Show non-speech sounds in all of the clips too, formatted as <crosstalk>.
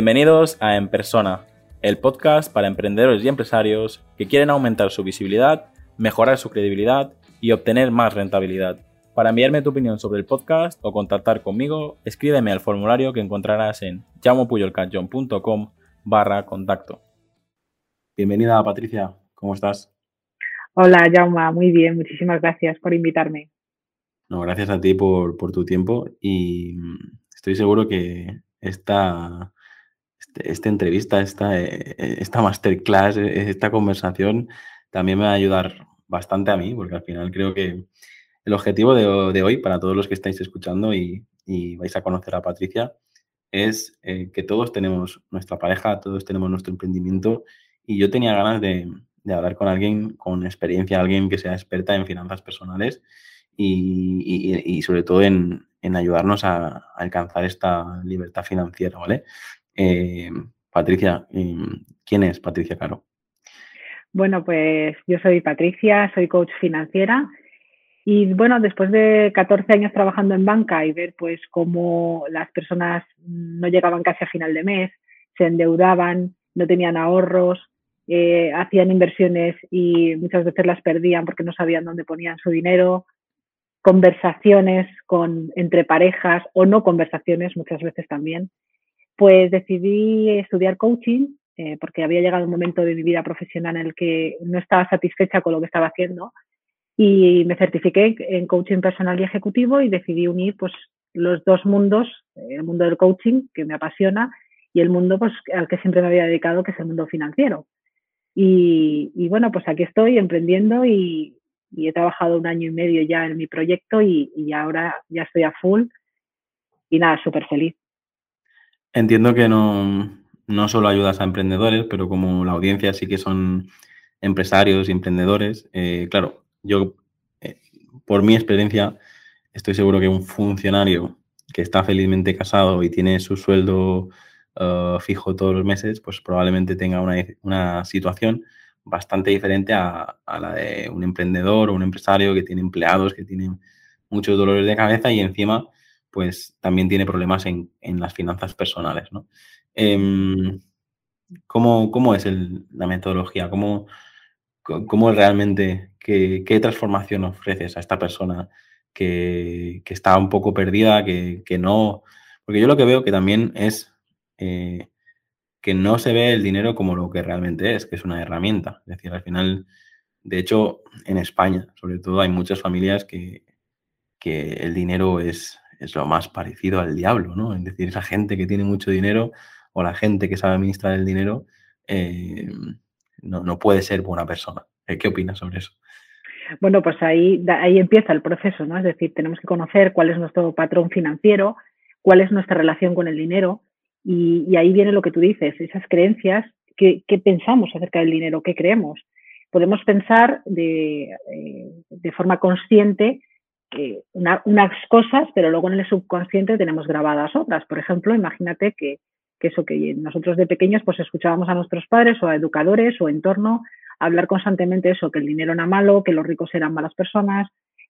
Bienvenidos a En Persona, el podcast para emprendedores y empresarios que quieren aumentar su visibilidad, mejorar su credibilidad y obtener más rentabilidad. Para enviarme tu opinión sobre el podcast o contactar conmigo, escríbeme al formulario que encontrarás en llamopuyolcanchon.com barra contacto. Bienvenida Patricia, ¿cómo estás? Hola Jauma, muy bien, muchísimas gracias por invitarme. No, gracias a ti por, tu tiempo y estoy seguro que esta, este, esta entrevista, esta, eh, esta masterclass, eh, esta conversación también me va a ayudar bastante a mí, porque al final creo que el objetivo de, hoy, para todos los que estáis escuchando y, vais a conocer a Patricia, es eh, que todos tenemos nuestra pareja, todos tenemos nuestro emprendimiento y yo tenía ganas de, hablar con alguien con experiencia, alguien que sea experta en finanzas personales y, sobre todo en, ayudarnos a, alcanzar esta libertad financiera, ¿vale? Eh, Patricia, em, ¿quién es Patricia Caro? Bueno, pues yo soy Patricia, soy coach financiera y bueno, después de 14 años trabajando en banca y ver pues cómo las personas no llegaban casi a final de mes, se endeudaban, no tenían ahorros, eh, hacían inversiones y muchas veces las perdían porque no sabían dónde ponían su dinero, conversaciones con, entre parejas o no conversaciones muchas veces también, pues decidí estudiar coaching eh, porque había llegado un momento de mi vida profesional en el que no estaba satisfecha con lo que estaba haciendo y me certifiqué en coaching personal y ejecutivo y decidí unir pues los dos mundos, el mundo del coaching que me apasiona y el mundo pues al que siempre me había dedicado que es el mundo financiero. Y, bueno, pues aquí estoy emprendiendo y, he trabajado un año y medio ya en mi proyecto y, y ahora ya estoy a full y nada, súper feliz. Entiendo que no, no solo ayudas a emprendedores, pero como la audiencia sí que son empresarios y emprendedores, eh, claro, yo, eh, por mi experiencia, estoy seguro que un funcionario que está felizmente casado y tiene su sueldo uh, fijo todos los meses, pues probablemente tenga una, situación bastante diferente a, la de un emprendedor o un empresario que tiene empleados, que tienen muchos dolores de cabeza y encima, pues también tiene problemas en, las finanzas personales, ¿no? Em, ¿cómo, es la metodología? ¿Cómo, ¿Cómo realmente, qué, transformación ofreces a esta persona que, está un poco perdida, que, no... Porque yo lo que veo que también es eh, que no se ve el dinero como lo que realmente es, que es una herramienta. Es decir, al final, de hecho, en España, sobre todo, hay muchas familias que, que el dinero es, es lo más parecido al diablo, ¿no? Es decir, esa gente que tiene mucho dinero o la gente que sabe administrar el dinero, eh, no, puede ser buena persona. Eh, ¿Qué opinas sobre eso? Bueno, pues ahí, ahí empieza el proceso, ¿no? Es decir, tenemos que conocer cuál es nuestro patrón financiero, cuál es nuestra relación con el dinero y, ahí viene lo que tú dices, esas creencias, ¿qué, pensamos acerca del dinero? ¿Qué creemos? Podemos pensar de, eh, forma consciente que unas cosas, pero luego en el subconsciente tenemos grabadas otras. Por ejemplo, imagínate que que eso que nosotros de pequeños pues escuchábamos a nuestros padres o a educadores o entorno hablar constantemente eso, que el dinero era malo, que los ricos eran malas personas,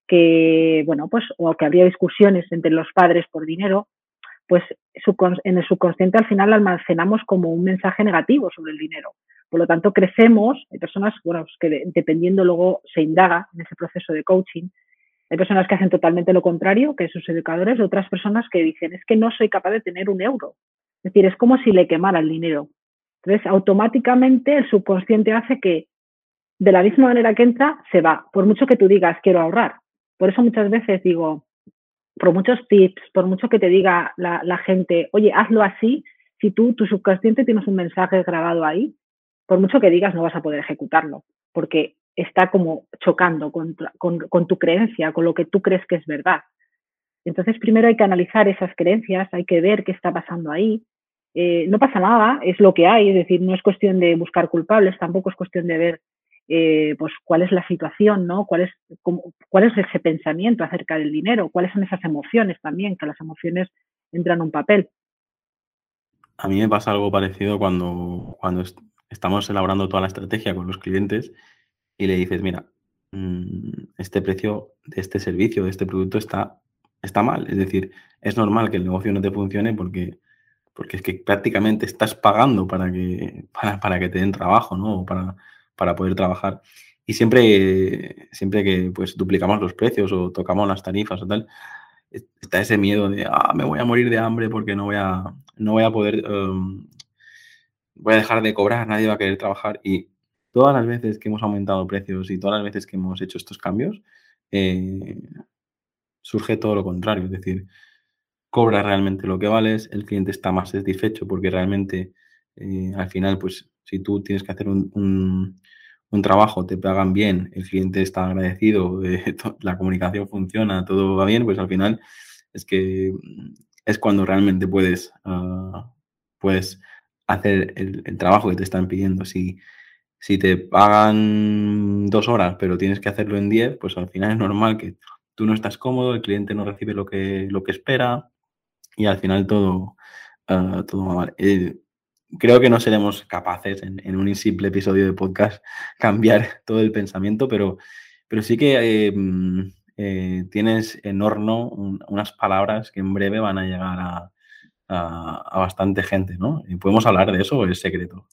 que, bueno, pues, o que había discusiones entre los padres por dinero, pues en el subconsciente al final almacenamos como un mensaje negativo sobre el dinero. Por lo tanto, crecemos, hay personas, bueno, pues que dependiendo luego se indaga en ese proceso de coaching, hay personas que hacen totalmente lo contrario, que sus educadores, otras personas que dicen, es que no soy capaz de tener un euro, es decir, es como si le quemara el dinero. Entonces, automáticamente el subconsciente hace que de la misma manera que entra, se va, por mucho que tú digas quiero ahorrar. Por eso muchas veces digo, por muchos tips, por mucho que te diga la, gente, oye, hazlo así, si tú, tu subconsciente tienes un mensaje grabado ahí, por mucho que digas no vas a poder ejecutarlo, porque está como chocando con, con tu creencia, con lo que tú crees que es verdad. Entonces, primero hay que analizar esas creencias, hay que ver qué está pasando ahí. Eh, no pasa nada, es lo que hay, es decir, no es cuestión de buscar culpables, tampoco es cuestión de ver eh, pues cuál es la situación, ¿no? ¿Cuál es, cuál es ese pensamiento acerca del dinero, cuáles son esas emociones también, que las emociones entran en un papel. A mí me pasa algo parecido cuando, cuando estamos elaborando toda la estrategia con los clientes y le dices, mira, mm, este precio de este servicio, de este producto está está mal. Es decir, es normal que el negocio no te funcione porque porque es que prácticamente estás pagando para que, <laughs> para, que te den trabajo, ¿no? Para, para poder trabajar. Y siempre, siempre que pues duplicamos los precios o tocamos las tarifas o tal, está ese miedo de, ah, me voy a morir de hambre porque no voy a, no voy a poder, em, voy a dejar de cobrar, nadie va a querer trabajar. Y todas las veces que hemos aumentado precios y todas las veces que hemos hecho estos cambios, eh, surge todo lo contrario. Es decir, cobra realmente lo que vales, el cliente está más satisfecho porque realmente eh, al final, pues si tú tienes que hacer un, trabajo, te pagan bien, el cliente está agradecido, <laughs> eh, la comunicación funciona, todo va bien, pues al final es que es cuando realmente puedes, ah, puedes hacer el, el, trabajo que te están pidiendo. Si, si te pagan dos horas, pero tienes que hacerlo en diez, pues al final es normal que tú no estás cómodo, el cliente no recibe lo que, lo que espera y al final todo, ah, todo va mal. Eh, creo que no seremos capaces en, un simple episodio de podcast <laughs> cambiar todo el pensamiento, pero, pero sí que eh, mm, tienes en horno unas palabras que en breve van a llegar a, a, bastante gente, ¿no? ¿Podemos hablar de eso o es secreto?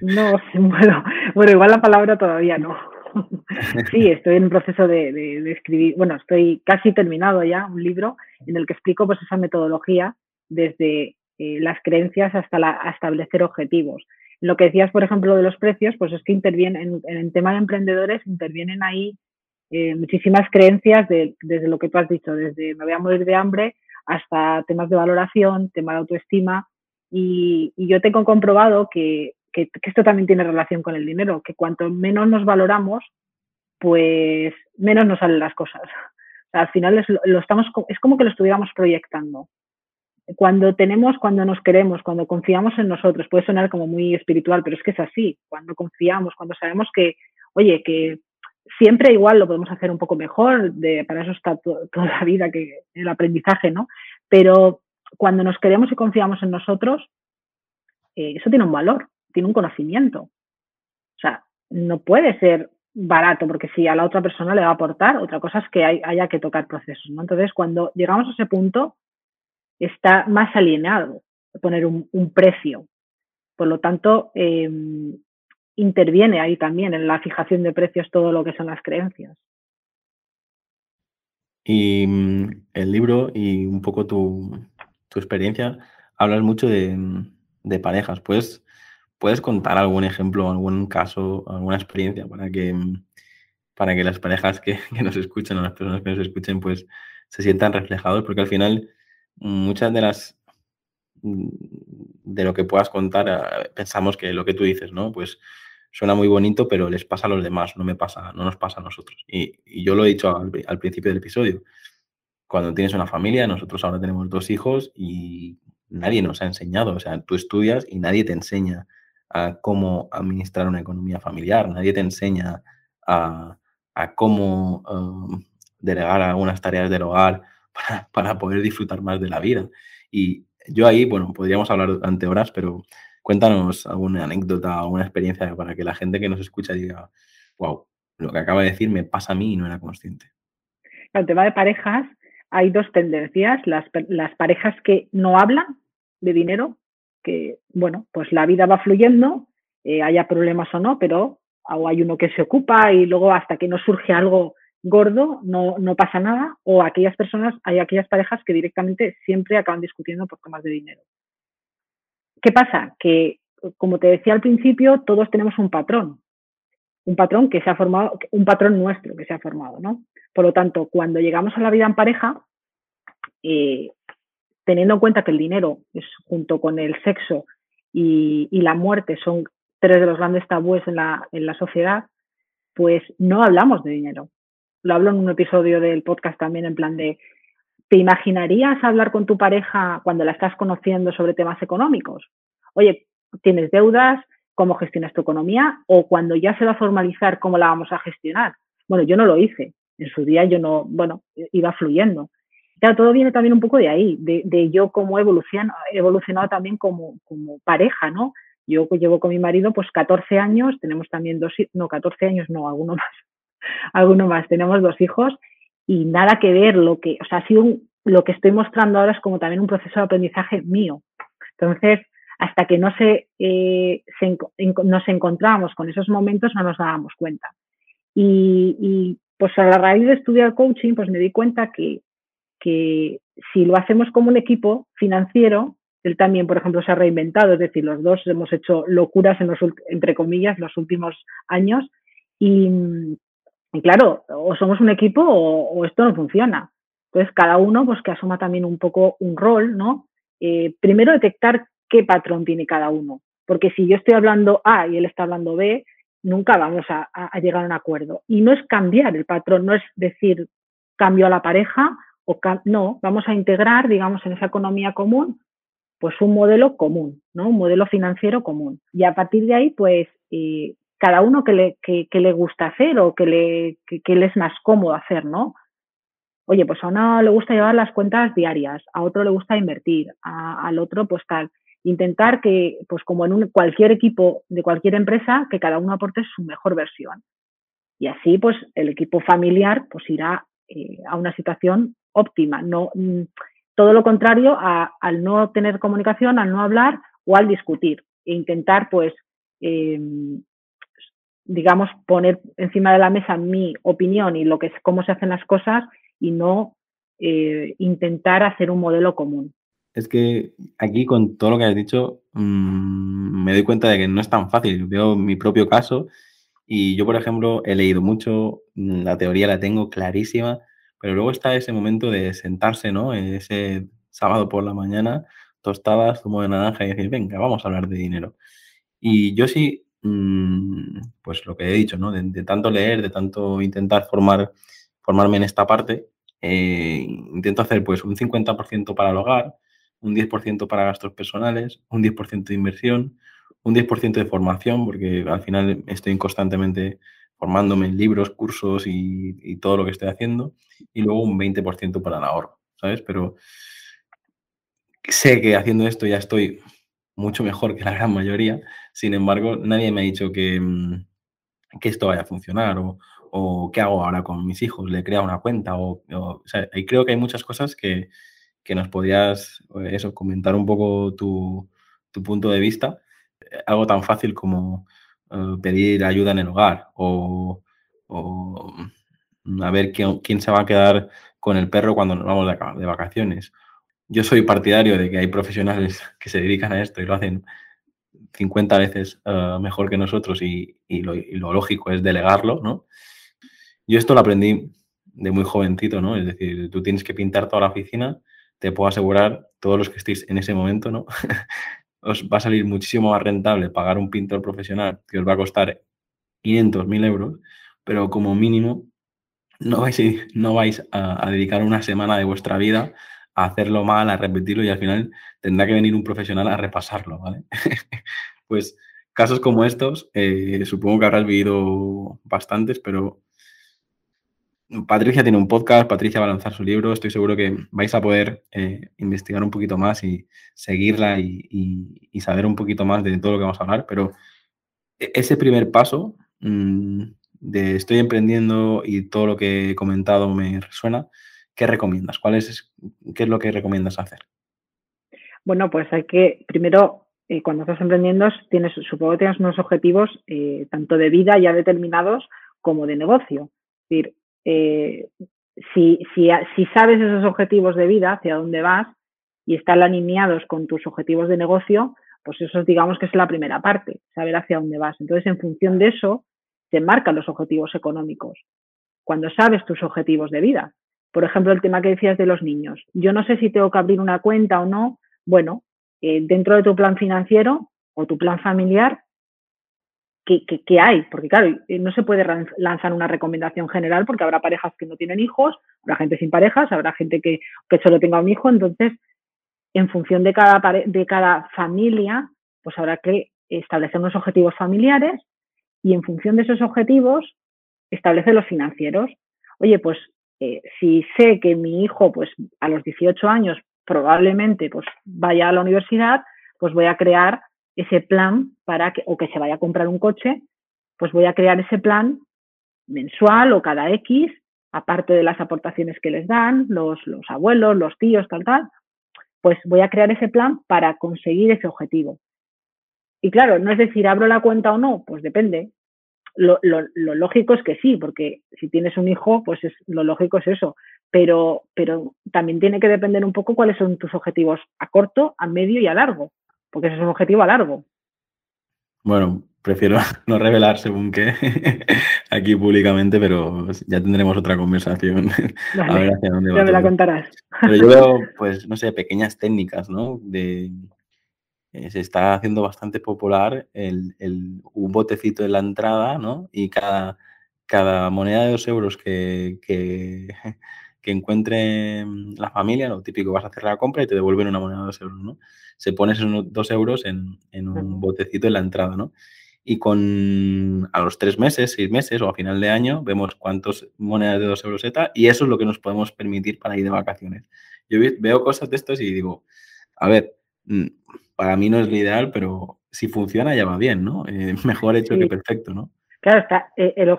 No, <laughs> bueno, bueno, igual la palabra todavía no. <laughs> Sí, estoy en proceso de, escribir, bueno, estoy casi terminado ya un libro en el que explico pues esa metodología desde eh, las creencias hasta la, establecer objetivos. Lo que decías, por ejemplo, de los precios, pues es que intervienen en, el tema de emprendedores, intervienen ahí eh, muchísimas creencias desde lo que tú has dicho, desde me voy a morir de hambre hasta temas de valoración, tema de autoestima. Y, yo tengo comprobado que, esto también tiene relación con el dinero, que cuanto menos nos valoramos, pues menos nos salen las cosas. al final es, lo estamos, es como que lo estuviéramos proyectando. Cuando tenemos, cuando nos queremos, cuando confiamos en nosotros, puede sonar como muy espiritual, pero es que es así. Cuando confiamos, cuando sabemos que, oye, que siempre igual lo podemos hacer un poco mejor, de, para eso está toda la vida, que el aprendizaje, ¿no? Pero cuando nos queremos y confiamos en nosotros, eh, eso tiene un valor, tiene un conocimiento. O sea, no puede ser barato, porque si a la otra persona le va a aportar, otra cosa es que haya que tocar procesos, ¿no? Entonces, cuando llegamos a ese punto, está más alienado poner un, precio. Por lo tanto, em, interviene ahí también en la fijación de precios todo lo que son las creencias. Y mm, el libro y un poco tu, experiencia, hablas mucho de, parejas. ¿Puedes, ¿Puedes contar algún ejemplo, algún caso, alguna experiencia para que, mm, para que las parejas que, <laughs> que nos escuchen o las personas que nos escuchen pues se sientan reflejados? Porque al final muchas de las mm, de lo que puedas contar, ah, pensamos que lo que tú dices, ¿no? Pues suena muy bonito, pero les pasa a los demás, no me pasa, no nos pasa a nosotros. Y, yo lo he dicho al, principio del episodio. Cuando tienes una familia, nosotros ahora tenemos dos hijos y nadie nos ha enseñado. O sea, tú estudias y nadie te enseña a cómo administrar una economía familiar, nadie te enseña a, cómo um, delegar algunas tareas del hogar <laughs> para, para poder disfrutar más de la vida. Y yo ahí, bueno, podríamos hablar durante horas, pero Cuéntanos alguna anécdota, alguna experiencia para que la gente que nos escucha diga, wow, lo que acaba de decir me pasa a mí y no era consciente. el tema de parejas, hay dos tendencias. Las, parejas que no hablan de dinero, que, bueno, pues la vida va fluyendo, eh, haya problemas o no, pero hay uno que se ocupa y luego hasta que no surge algo gordo no, no pasa nada, o aquellas personas, hay aquellas parejas que directamente siempre acaban discutiendo por temas de dinero. ¿Qué pasa? Que, como te decía al principio, todos tenemos un patrón, un patrón que se ha formado, un patrón nuestro que se ha formado, ¿no? Por lo tanto, cuando llegamos a la vida en pareja, eh, teniendo en cuenta que el dinero es junto con el sexo y, la muerte son tres de los grandes tabúes en la, en la sociedad, pues no hablamos de dinero. Lo hablo en un episodio del podcast también en plan de ¿Te imaginarías hablar con tu pareja cuando la estás conociendo sobre temas económicos? Oye, ¿tienes deudas? ¿Cómo gestionas tu economía? O cuando ya se va a formalizar, ¿cómo la vamos a gestionar? Bueno, yo no lo hice. En su día yo no, bueno, iba fluyendo. Ya todo viene también un poco de ahí, de, yo cómo he evolucionado, también como, como pareja, ¿no? Yo llevo con mi marido pues 14 años, tenemos también dos, no, 14 años no, alguno <laughs> más, alguno más, tenemos dos hijos y nada que ver lo que, o sea, ha sido lo que estoy mostrando ahora es como también un proceso de aprendizaje mío. Entonces, hasta que no se, eh, nos encontramos con esos momentos no nos dábamos cuenta. Y, pues a la raíz de estudiar coaching, pues me di cuenta que, que si lo hacemos como un equipo financiero, él también, por ejemplo, se ha reinventado, es decir, los dos hemos hecho locuras, en los, entre comillas, los últimos años. Y, claro, o somos un equipo o, esto no funciona. Entonces, cada uno pues que asuma también un poco un rol, ¿no? Eh, primero detectar qué patrón tiene cada uno. Porque si yo estoy hablando A y él está hablando B, nunca vamos a, llegar a un acuerdo. Y no es cambiar el patrón, no es decir cambio a la pareja o no, vamos a integrar, digamos, en esa economía común, pues un modelo común, ¿no? Un modelo financiero común. Y a partir de ahí, pues eh, cada uno que le, que, le gusta hacer o que le, que, es más cómodo hacer, ¿no? Oye, pues a uno le gusta llevar las cuentas diarias, a otro le gusta invertir, al otro pues tal intentar que, pues como en un, cualquier equipo de cualquier empresa, que cada uno aporte su mejor versión. Y así, pues el equipo familiar pues irá eh, a una situación óptima. No, mm, todo lo contrario al no tener comunicación, al no hablar o al discutir. E intentar, pues, em, digamos, poner encima de la mesa mi opinión y lo que es cómo se hacen las cosas y no eh, intentar hacer un modelo común es que aquí con todo lo que has dicho mm, me doy cuenta de que no es tan fácil. Veo mi propio caso y yo, por ejemplo, he leído mucho, mm, la teoría la tengo clarísima, pero luego está ese momento de sentarse, ¿no? Ese sábado por la mañana, tostadas, zumo de naranja y decir, venga, vamos a hablar de dinero. Y yo sí, pues lo que he dicho, ¿no? De, tanto leer, de tanto intentar formar, formarme en esta parte, eh, intento hacer pues un 50% para el hogar, un 10% para gastos personales, un 10% de inversión, un 10% de formación, porque al final estoy constantemente formándome en libros, cursos y, todo lo que estoy haciendo, y luego un 20% para el ahorro, ¿sabes? Pero sé que haciendo esto ya estoy mucho mejor que la gran mayoría, sin embargo, nadie me ha dicho que, mm, que esto vaya a funcionar o, o, qué hago ahora con mis hijos, le crea una cuenta o, o, sea, creo que hay muchas cosas que, que nos podías eh, eso, comentar un poco tu, punto de vista. Eh, algo tan fácil como eh, pedir ayuda en el hogar o, mm, a ver quién, quién, se va a quedar con el perro cuando nos vamos de, vacaciones. Yo soy partidario de que hay profesionales que se dedican a esto y lo hacen 50 veces mejor que nosotros y, lo, y, lo, lógico es delegarlo, ¿no? Yo esto lo aprendí de muy jovencito, ¿no? Es decir, tú tienes que pintar toda la oficina te puedo asegurar, todos los que estéis en ese momento, ¿no? <laughs> os va a salir muchísimo más rentable pagar un pintor profesional que os va a costar 500, 1000 euros, pero como mínimo no vais, no vais a, dedicar una semana de vuestra vida a hacerlo mal, a repetirlo y al final tendrá que venir un profesional a repasarlo, ¿vale? <laughs> pues casos como estos, eh, supongo que habrás vivido bastantes, pero Patricia tiene un podcast, Patricia va a lanzar su libro, estoy seguro que vais a poder eh, investigar un poquito más y seguirla y, saber un poquito más de todo lo que vamos a hablar, pero e-, ese primer paso mm, de estoy emprendiendo y todo lo que he comentado me resuena, ¿qué recomiendas? ¿Cuál es, ¿Qué es lo que recomiendas hacer? Bueno, pues hay que, primero, eh, cuando estás emprendiendo, tienes, supongo que tienes unos objetivos eh, tanto de vida ya determinados como de negocio. Es decir, eh, si, si, si, sabes esos objetivos de vida, hacia dónde vas, y están alineados con tus objetivos de negocio, pues eso digamos que es la primera parte, saber hacia dónde vas. Entonces, en función de eso, te marcan los objetivos económicos. Cuando sabes tus objetivos de vida. Por ejemplo, el tema que decías de los niños. Yo no sé si tengo que abrir una cuenta o no. Bueno, eh, dentro de tu plan financiero o tu plan familiar, que, hay, porque claro, eh, no se puede lanzar una recomendación general porque habrá parejas que no tienen hijos, habrá gente sin parejas, habrá gente que, solo tenga un hijo, entonces, en función de cada familia, pues habrá que establecer unos objetivos familiares y en función de esos objetivos, establecer los financieros. Oye, pues eh, si sé que mi hijo, pues a los 18 años probablemente pues vaya a la universidad, pues voy a crear ese plan para que, o que se vaya a comprar un coche, pues voy a crear ese plan mensual o cada X, aparte de las aportaciones que les dan los, los abuelos, los tíos, tal, tal, pues voy a crear ese plan para conseguir ese objetivo. Y claro, no es decir, ¿abro la cuenta o no? Pues depende. Lo, lógico es que sí, porque si tienes un hijo, pues es, lo lógico es eso. Pero, pero también tiene que depender un poco cuáles son tus objetivos a corto, a medio y a largo, porque ese es un objetivo a largo. Bueno, prefiero <laughs> no revelar según qué <laughs> aquí públicamente, pero ya tendremos otra conversación. <laughs> a ver hacia dónde va. Ya me la contarás. Pero yo veo, pues, no sé, pequeñas técnicas, ¿no? De, eh, se está haciendo bastante popular el, un botecito en la entrada, ¿no? Y cada, cada moneda de dos euros que, que, <laughs> que encuentre la familia, lo típico, vas a hacer la compra y te devuelven una moneda de dos euros, ¿no? Se pones esos dos euros en, en un botecito en la entrada, ¿no? y con a los tres meses, seis meses o a final de año vemos cuántas monedas de dos euros eta y eso es lo que nos podemos permitir para ir de vacaciones. Yo veo cosas de estos y digo, a ver, para mí no es lo ideal, pero si funciona ya va bien, ¿no? Eh, <laughs> mejor hecho que perfecto, ¿no? Claro, está, eh, el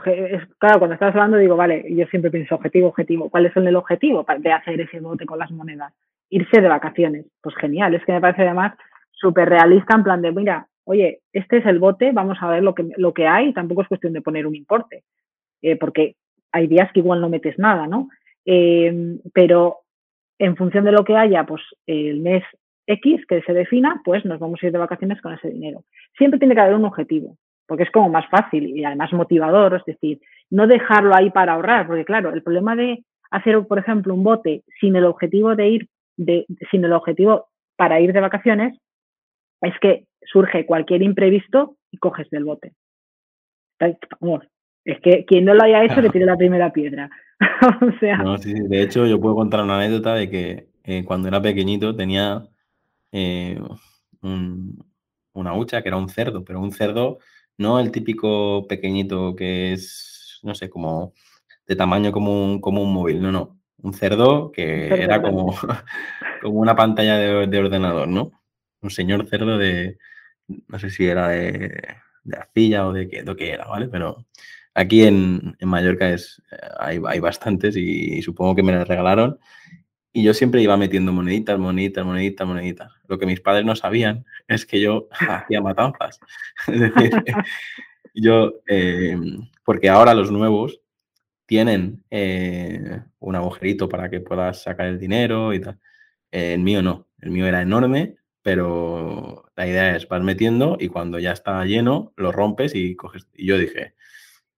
claro, cuando estás hablando digo, vale, yo siempre pienso objetivo, objetivo. ¿Cuál es el objetivo de hacer ese bote con las monedas? Irse de vacaciones. Pues genial, es que me parece además súper realista en plan de, mira, oye, este es el bote, vamos a ver lo que, lo que hay, tampoco es cuestión de poner un importe, eh, porque hay días que igual no metes nada, ¿no? Pero en función de lo que haya, pues el mes X que se defina, pues nos vamos a ir de vacaciones con ese dinero. Siempre tiene que haber un objetivo, porque es como más fácil y además motivador, es decir, no dejarlo ahí para ahorrar, porque claro, el problema de hacer, por ejemplo, un bote sin el objetivo de ir, de, sin el objetivo para ir de vacaciones, es que surge cualquier imprevisto y coges del bote. es que quien no lo haya hecho le tire la primera piedra. <laughs> o sea. De hecho, yo puedo contar una anécdota de que eh, cuando era pequeñito tenía eh, una hucha que era un cerdo, pero un cerdo no el típico pequeñito que es, no sé, como de tamaño como un, como un móvil, no, no. Un cerdo que era como, <laughs> como una pantalla de ordenador, ¿no? Un señor cerdo de, no sé si era de, de arcilla o de qué, de qué era, ¿vale? Pero aquí en, Mallorca es, eh, hay, hay bastantes y, supongo que me las regalaron. Y yo siempre iba metiendo moneditas, moneditas, moneditas, moneditas. Lo que mis padres no sabían es que yo <laughs> hacía matanzas. <laughs> es decir, yo, eh, porque ahora los nuevos tienen eh, un agujerito para que puedas sacar el dinero y tal. el mío no, el mío era enorme pero la idea es vas metiendo y cuando ya está lleno lo rompes y coges. Y yo dije,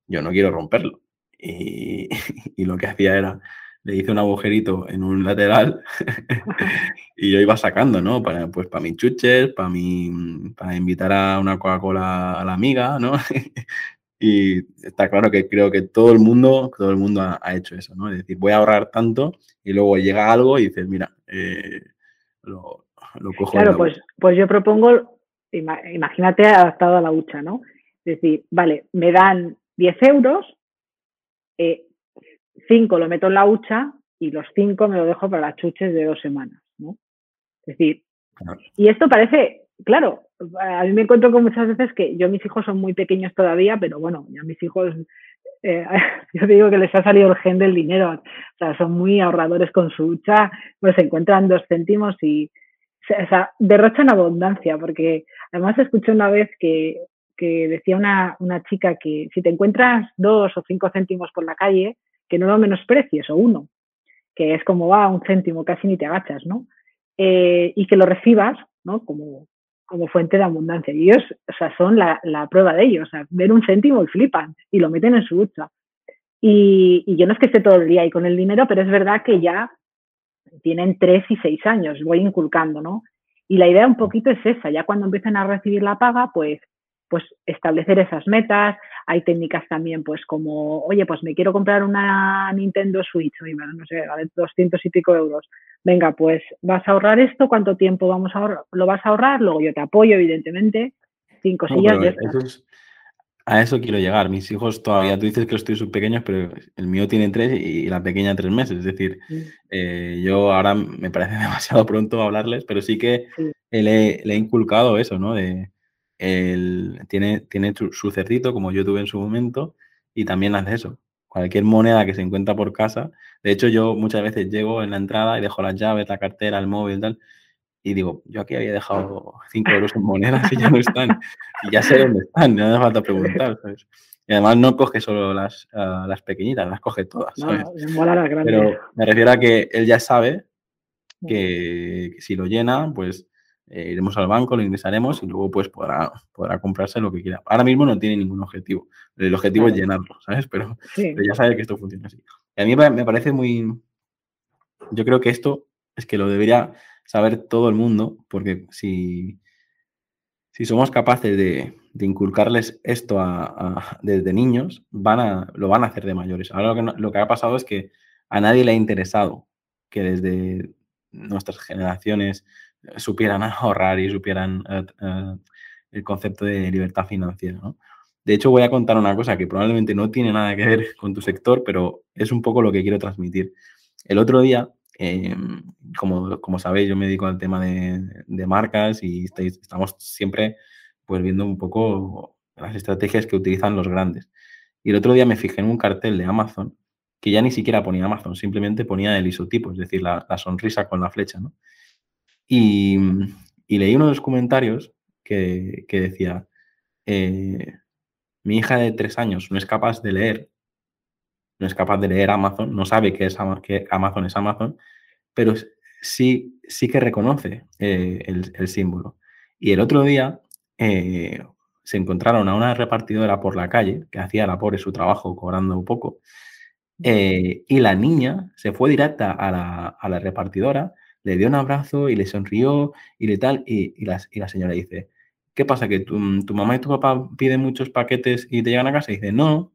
yo no quiero romperlo. Y, <laughs> lo que hacía era, le hice un agujerito en un lateral <laughs> y yo iba sacando, ¿no? Para, pues para mis chuches, para, mi, para invitar a una Coca-Cola a la amiga, ¿no? <laughs> y está claro que creo que todo el mundo, todo el mundo ha, hecho eso, ¿no? Es decir, voy a ahorrar tanto y luego llega algo y dices, mira, eh, lo, Claro, pues, pues yo propongo, imagínate adaptado a la hucha, ¿no? Es decir, vale, me dan 10 euros, 5 eh, lo meto en la hucha y los 5 me lo dejo para las chuches de dos semanas, ¿no? Es decir, y esto parece, claro, a mí me encuentro con muchas veces que yo mis hijos son muy pequeños todavía, pero bueno, ya mis hijos, eh, <laughs> yo digo que les ha salido el gen del dinero, o sea, son muy ahorradores con su hucha, pues se encuentran dos céntimos y, o sea, derrochan abundancia, porque además escuché una vez que, que decía una, una, chica que si te encuentras dos o cinco céntimos por la calle, que no lo menosprecies, o uno, que es como va un céntimo, casi ni te agachas, ¿no? Eh, y que lo recibas, ¿no? Como, como fuente de abundancia. Y ellos, o sea, son la, la prueba de ello, o sea, ven un céntimo y flipan, y lo meten en su ducha. Y, y yo no es que esté todo el día ahí con el dinero, pero es verdad que ya tienen tres y seis años, voy inculcando, ¿no? Y la idea un poquito es esa, ya cuando empiezan a recibir la paga, pues, pues establecer esas metas. Hay técnicas también, pues como, oye, pues me quiero comprar una Nintendo Switch, no sé, vale 200 y pico euros. Venga, pues vas a ahorrar esto, ¿cuánto tiempo vamos a ahorrar? lo vas a ahorrar? Luego yo te apoyo, evidentemente. Cinco sillas. A eso quiero llegar. Mis hijos todavía, tú dices que los tuyos son pequeños, pero el mío tiene tres y la pequeña tres meses. Es decir, eh, yo ahora me parece <laughs> demasiado pronto hablarles, pero sí que le, he inculcado eso, ¿no? De, tiene tiene su, cerdito, como yo tuve en su momento, y también hace eso. Cualquier moneda que se encuentra por casa. De hecho, yo muchas veces llego en la entrada y dejo las llaves, la cartera, el móvil, tal. y digo, yo aquí había dejado 5 euros en monedas y ya no están. Y ya sé dónde están, no hace falta preguntar, ¿sabes? Y además no coge solo las, ah, las pequeñitas, las coge todas, ¿sabes? Pero me refiero a que él ya sabe que, si lo llena, pues eh, iremos al banco, lo ingresaremos y luego pues podrá, podrá comprarse lo que quiera. Ahora mismo no tiene ningún objetivo. El objetivo es llenarlo, ¿sabes? Pero, pero, ya sabe que esto funciona así. Y a mí me parece muy... Yo creo que esto es que lo debería saber todo el mundo, porque si, si somos capaces de, inculcarles esto a, desde niños, van a, lo van a hacer de mayores. Ahora lo que, lo que ha pasado es que a nadie le ha interesado que desde nuestras generaciones supieran ahorrar y supieran eh, eh, el concepto de libertad financiera. De hecho, voy a contar una cosa que probablemente no tiene nada que ver con tu sector, pero es un poco lo que quiero transmitir. El otro día Em, como, como sabéis, yo me dedico al tema de, marcas y estamos siempre pues, viendo un poco las estrategias que utilizan los grandes. Y el otro día me fijé en un cartel de Amazon que ya ni siquiera ponía Amazon, simplemente ponía el isotipo, es decir, la, sonrisa con la flecha. Y, leí uno de los comentarios que, decía, eh, mi hija de tres años no es capaz de leer no es capaz de leer Amazon, no sabe que, es, que Amazon es Amazon, pero sí, sí que reconoce eh, el, símbolo. Y el otro día eh, se encontraron a una repartidora por la calle que hacía la pobre su trabajo cobrando un poco. Eh, y la niña se fue directa a la, repartidora, le dio un abrazo y le sonrió y le tal. Y, la, y la, señora dice, ¿qué pasa? ¿Que tu, tu, mamá y tu papá piden muchos paquetes y te llegan a casa? Y dice, no,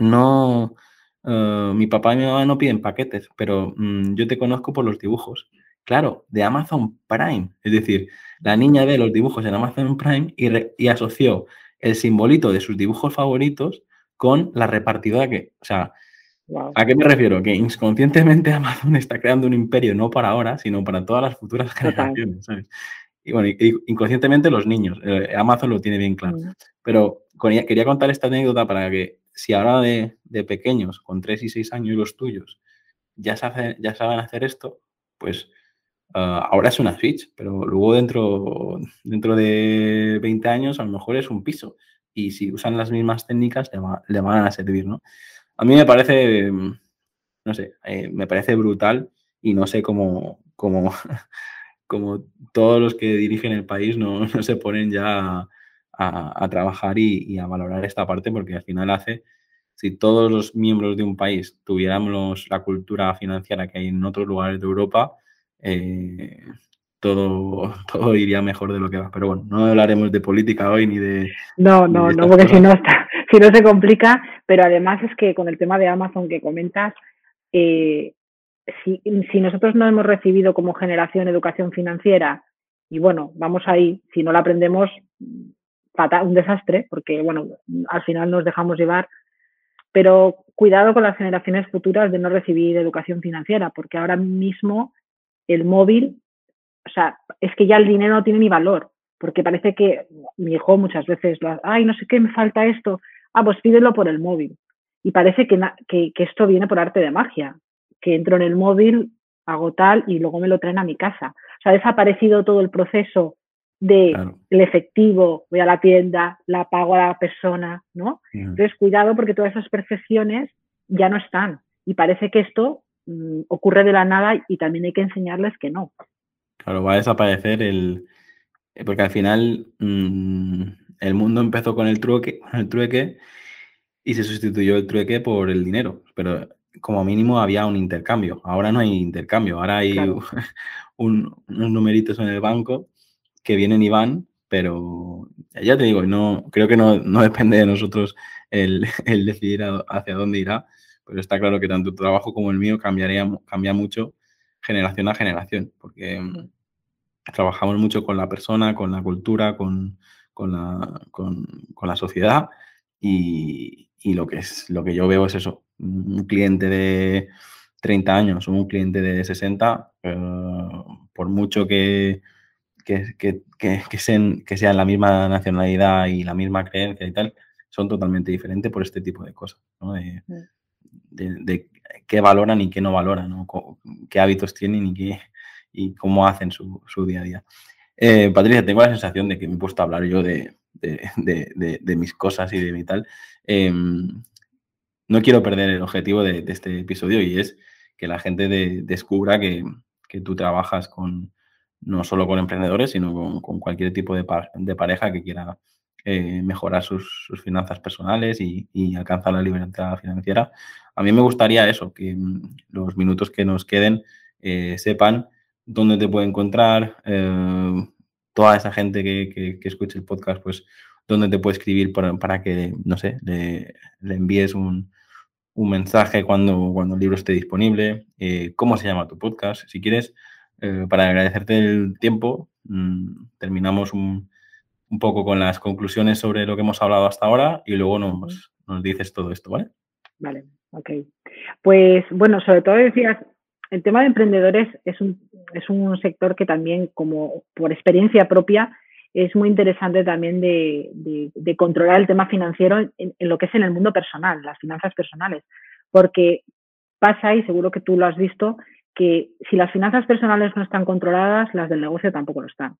no, eh, mi papá y mi mamá no piden paquetes, pero mm, yo te conozco por los dibujos. Claro, de Amazon Prime. Es decir, la niña ve los dibujos en Amazon Prime y, asoció el simbolito de sus dibujos favoritos con la repartidora que, o sea, ¿a qué me refiero? Que inconscientemente <laughs> Amazon está creando un imperio no para ahora, sino para todas las futuras generaciones, Y bueno, inconscientemente los niños, eh, Amazon lo tiene bien claro. Mm. Pero quería contar esta anécdota para que si ahora de, pequeños, con 3 y 6 años los tuyos, ya, ya saben hacer esto, pues ah, ahora es una Switch, pero luego dentro, dentro de 20 años a lo mejor es un piso. Y si usan las mismas técnicas, le, van a servir, ¿no? A mí me parece, no sé, eh, me parece brutal y no sé cómo, cómo, <laughs> todos los que dirigen el país no, <laughs> se ponen ya a, trabajar y, a valorar esta parte porque al final hace, si todos los miembros de un país tuviéramos la cultura financiera que hay en otros lugares de Europa, eh, todo, <laughs> todo iría mejor de lo que va. Pero bueno, no hablaremos de política hoy ni de... No, no, no, porque si no, está, <laughs> si no se complica, pero además es que con el tema de Amazon que comentas, eh, si, si, nosotros no hemos recibido como generación educación financiera y bueno, vamos ahí, si no la aprendemos, un desastre, porque bueno, al final nos dejamos llevar, pero cuidado con las generaciones futuras de no recibir educación financiera, porque ahora mismo el móvil, o sea, es que ya el dinero no tiene ni valor, porque parece que mi hijo muchas veces, lo, ay, no sé qué, me falta esto, ah, pues pídelo por el móvil. Y parece que, que, que esto viene por arte de magia, que entro en el móvil, hago tal y luego me lo traen a mi casa. O sea, ha desaparecido todo el proceso de el efectivo, voy a la tienda, la pago a la persona, ¿no? Entonces, cuidado porque todas esas percepciones ya no están. Y parece que esto mm, ocurre de la nada y también hay que enseñarles que no. Claro, va a desaparecer el... Porque al final mm, el mundo empezó con el trueque, <laughs> el trueque y se sustituyó el trueque por el dinero. Pero como mínimo había un intercambio. Ahora no hay intercambio. Ahora hay <laughs> unos numeritos en el banco que vienen y van, pero ya te digo, no, creo que no, depende de nosotros el, <laughs> decidir hacia dónde irá, pero está claro que tanto tu trabajo como el mío cambiaría, cambia mucho generación a generación, porque mm, trabajamos mucho con la persona, con la cultura, con, la, con, la, sociedad y, lo, que es, lo que yo veo es eso, un cliente de 30 años o un cliente de 60, eh, por mucho que que, que, sean, que sean la misma nacionalidad y la misma creencia y tal, son totalmente diferentes por este tipo de cosas, ¿no? de, mm. Qué valoran y qué no valoran, ¿no? qué hábitos tienen y qué, y cómo hacen su, día a día. Eh, Patricia, tengo la sensación de que me he puesto a hablar yo de, mis cosas y de mi tal. Em, no quiero perder el objetivo de, este episodio y es que la gente descubra que, tú trabajas con no solo con emprendedores, sino con, cualquier tipo de, pareja que quiera eh, mejorar sus, finanzas personales y, alcanzar la libertad financiera. A mí me gustaría eso, que mm, los minutos que nos queden eh, sepan dónde te puede encontrar, eh, toda esa gente que, escuche el podcast, pues dónde te puede escribir para, que, no sé, le envíes un, un mensaje cuando, cuando el libro esté disponible, cómo se llama tu podcast. Si quieres, para agradecerte el tiempo, mm, terminamos un, poco con las conclusiones sobre lo que hemos hablado hasta ahora y luego nos, nos dices todo esto, ¿vale? Vale, ok. Pues bueno, sobre todo decías, el tema de emprendedores es un, es un sector que también, como por experiencia propia, es muy interesante también de, controlar el tema financiero en, lo que es en el mundo personal, las finanzas personales, porque pasa, y seguro que tú lo has visto, que si las finanzas personales no están controladas, las del negocio tampoco lo están.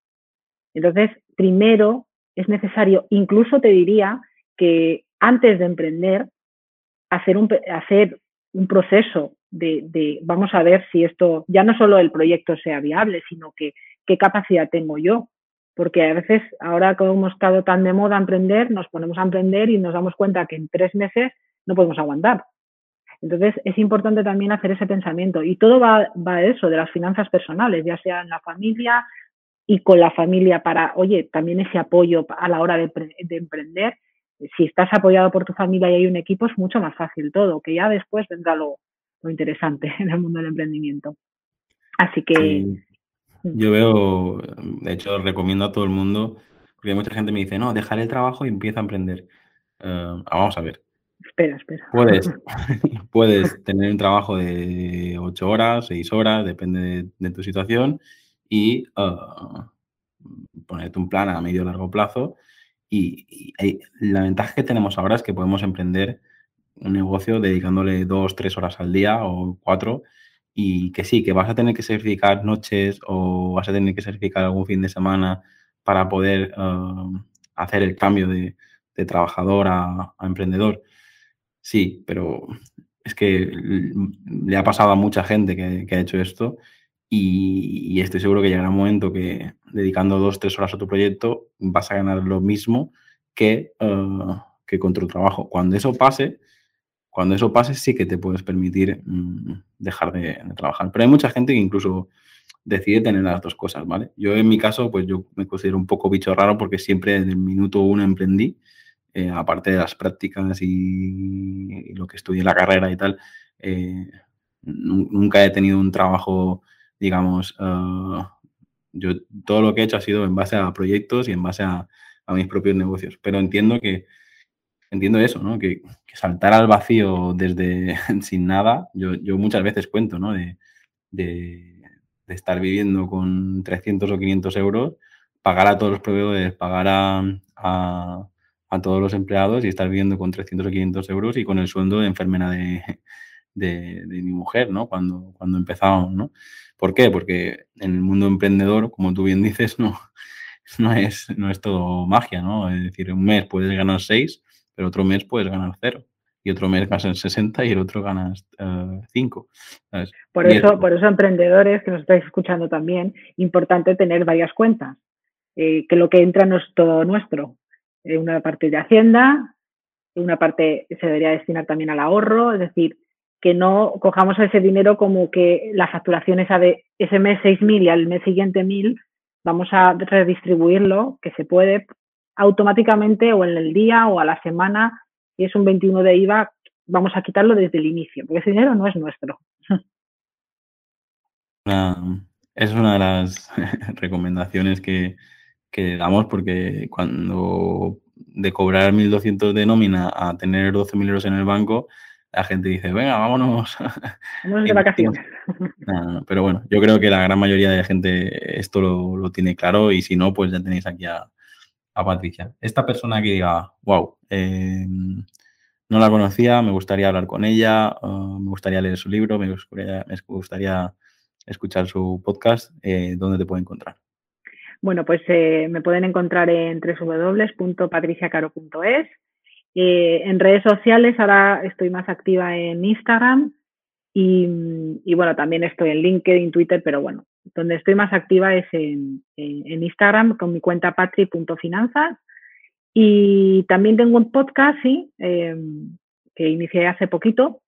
Entonces, primero es necesario, incluso te diría que antes de emprender, hacer un, hacer un proceso de, vamos a ver si esto, ya no solo el proyecto sea viable, sino que qué capacidad tengo yo porque a veces ahora como hemos estado tan de moda emprender, nos ponemos a emprender y nos damos cuenta que en tres meses no podemos aguantar. Entonces es importante también hacer ese pensamiento y todo va, va a eso, de las finanzas personales, ya sea en la familia y con la familia para, oye, también ese apoyo a la hora de, emprender. Si estás apoyado por tu familia y hay un equipo, es mucho más fácil todo, que ya después vendrá lo, interesante <laughs> en el mundo del emprendimiento. Así que yo veo, de hecho, recomiendo a todo el mundo, porque mucha gente me dice, no, dejar el trabajo y empieza a emprender. Eh, vamos a ver. Espera, espera. Puedes, <laughs> puedes tener un trabajo de 8 horas, 6 horas, depende de, tu situación, y uh, ponerte un plan a medio o largo plazo. Y, y, la ventaja que tenemos ahora es que podemos emprender un negocio dedicándole 2, 3 horas al día o 4 y que sí, que vas a tener que sacrificar noches o vas a tener que sacrificar algún fin de semana para poder um, hacer el cambio de, trabajador a, emprendedor. Sí, pero es que le ha pasado a mucha gente que, ha hecho esto y, estoy seguro que llegará un momento que dedicando dos, tres horas a tu proyecto vas a ganar lo mismo que, uh, que con tu trabajo. Cuando eso pase, cuando eso pase, sí que te puedes permitir mm, dejar de, trabajar. Pero hay mucha gente que incluso decide tener las dos cosas, ¿vale? Yo en mi caso, pues yo me considero un poco bicho raro porque siempre en el minuto uno emprendí, eh, aparte de las prácticas y, lo que estudié en la carrera y tal, eh, nunca he tenido un trabajo, digamos, ah, yo todo lo que he hecho ha sido en base a proyectos y en base a mis propios negocios. Pero entiendo que entiendo eso, ¿no? Que, saltar al vacío desde <laughs> sin nada, yo, muchas veces cuento, ¿no? De, estar viviendo con 300 o 500 euros, pagar a todos los proveedores, pagar a, todos los empleados y estar viviendo con 300 o 500 euros y con el sueldo de enfermera de, mi mujer, ¿no? Cuando, cuando empezamos, ¿no? ¿Por qué? Porque en el mundo emprendedor, como tú bien dices, no, <laughs> no, es, no es todo magia, ¿no? Es decir, un mes puedes ganar 6 pero otro mes puedes ganar cero. Y otro mes ganas 60 y el otro ganas 5. Eh, por, eso, por eso, emprendedores que nos estáis escuchando también, importante tener varias cuentas. Eh, que lo que entra no es todo nuestro. Eh, una parte de Hacienda, una parte se debería destinar también al ahorro, es decir, que no cojamos ese dinero como que la facturación esa de ese mes 6.000 y al mes siguiente 1.000, vamos a redistribuirlo, que se puede, automáticamente o en el día o a la semana, y es un 21 de IVA, vamos a quitarlo desde el inicio, porque ese dinero no es nuestro. <laughs> es una de las <laughs> recomendaciones que, damos porque cuando de cobrar 1.200 de nómina a tener 12.000 euros en el banco, la gente dice, venga, vámonos. <laughs> Vámonos de vacaciones. pero bueno, yo creo que la gran mayoría de la gente esto lo, lo, tiene claro y si no, pues ya tenéis aquí a, a Patricia. Esta persona que diga, wow, em, no la conocía, me gustaría hablar con ella, uh, me gustaría leer su libro, me gustaría, escuchar su podcast, eh, ¿dónde te pueden encontrar? Bueno, pues eh, me pueden encontrar en www.patriciacaro.es. Eh, en redes sociales ahora estoy más activa en Instagram y, bueno, también estoy en LinkedIn, Twitter, pero bueno, donde estoy más activa es en, Instagram con mi cuenta patri.finanzas. Y también tengo un podcast, sí, em, que inicié hace poquito,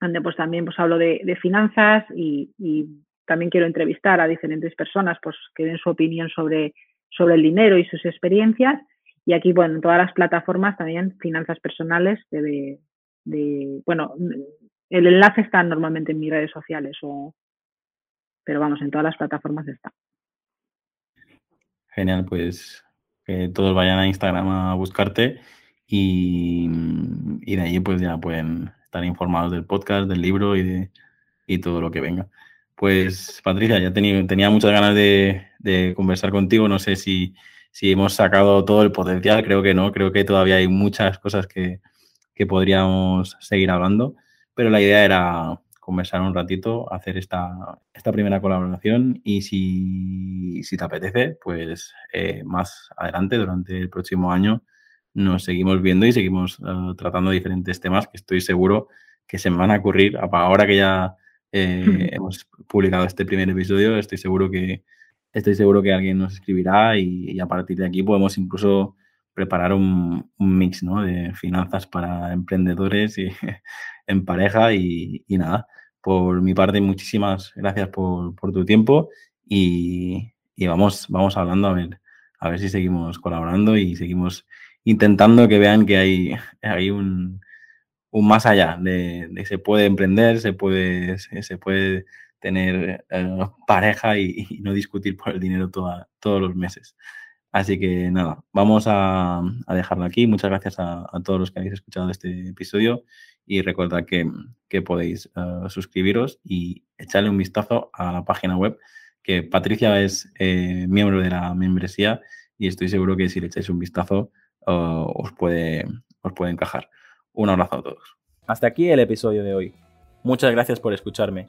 donde pues también pues hablo de, finanzas y, también quiero entrevistar a diferentes personas pues que den su opinión sobre, sobre el dinero y sus experiencias. Y aquí, bueno, en todas las plataformas también finanzas personales de, de bueno, el enlace está normalmente en mis redes sociales, o, pero vamos, en todas las plataformas está. Genial, pues que todos vayan a Instagram a buscarte y, de allí pues ya pueden estar informados del podcast, del libro y de y todo lo que venga. Pues Patricia, ya tenía, tenía muchas ganas de, de, conversar contigo. No sé si, si, hemos sacado todo el potencial, creo que no, creo que todavía hay muchas cosas que, que podríamos seguir hablando pero la idea era conversar un ratito, hacer esta, esta primera colaboración y si, si te apetece, pues eh, más adelante, durante el próximo año, nos seguimos viendo y seguimos eh, tratando diferentes temas que estoy seguro que se me van a ocurrir. Ahora que ya eh, <laughs> hemos publicado este primer episodio, estoy seguro que, estoy seguro que alguien nos escribirá y, a partir de aquí podemos incluso preparar un, mix de finanzas para emprendedores y <laughs> en pareja y, nada, por mi parte muchísimas gracias por, tu tiempo y, vamos, vamos hablando a ver, a ver si seguimos colaborando y seguimos intentando que vean que hay, <laughs> hay un, un más allá de, de, se puede emprender, se puede, se, puede tener eh, pareja y, no discutir por el dinero todos los meses. Así que nada, vamos a, dejarlo aquí. Muchas gracias a, todos los que habéis escuchado este episodio y recordad que, podéis eh, suscribiros y echarle un vistazo a la página web, que Patricia es eh, miembro de la membresía y estoy seguro que si le echáis un vistazo os, puede, os puede encajar. Un abrazo a todos. Hasta aquí el episodio de hoy. Muchas gracias por escucharme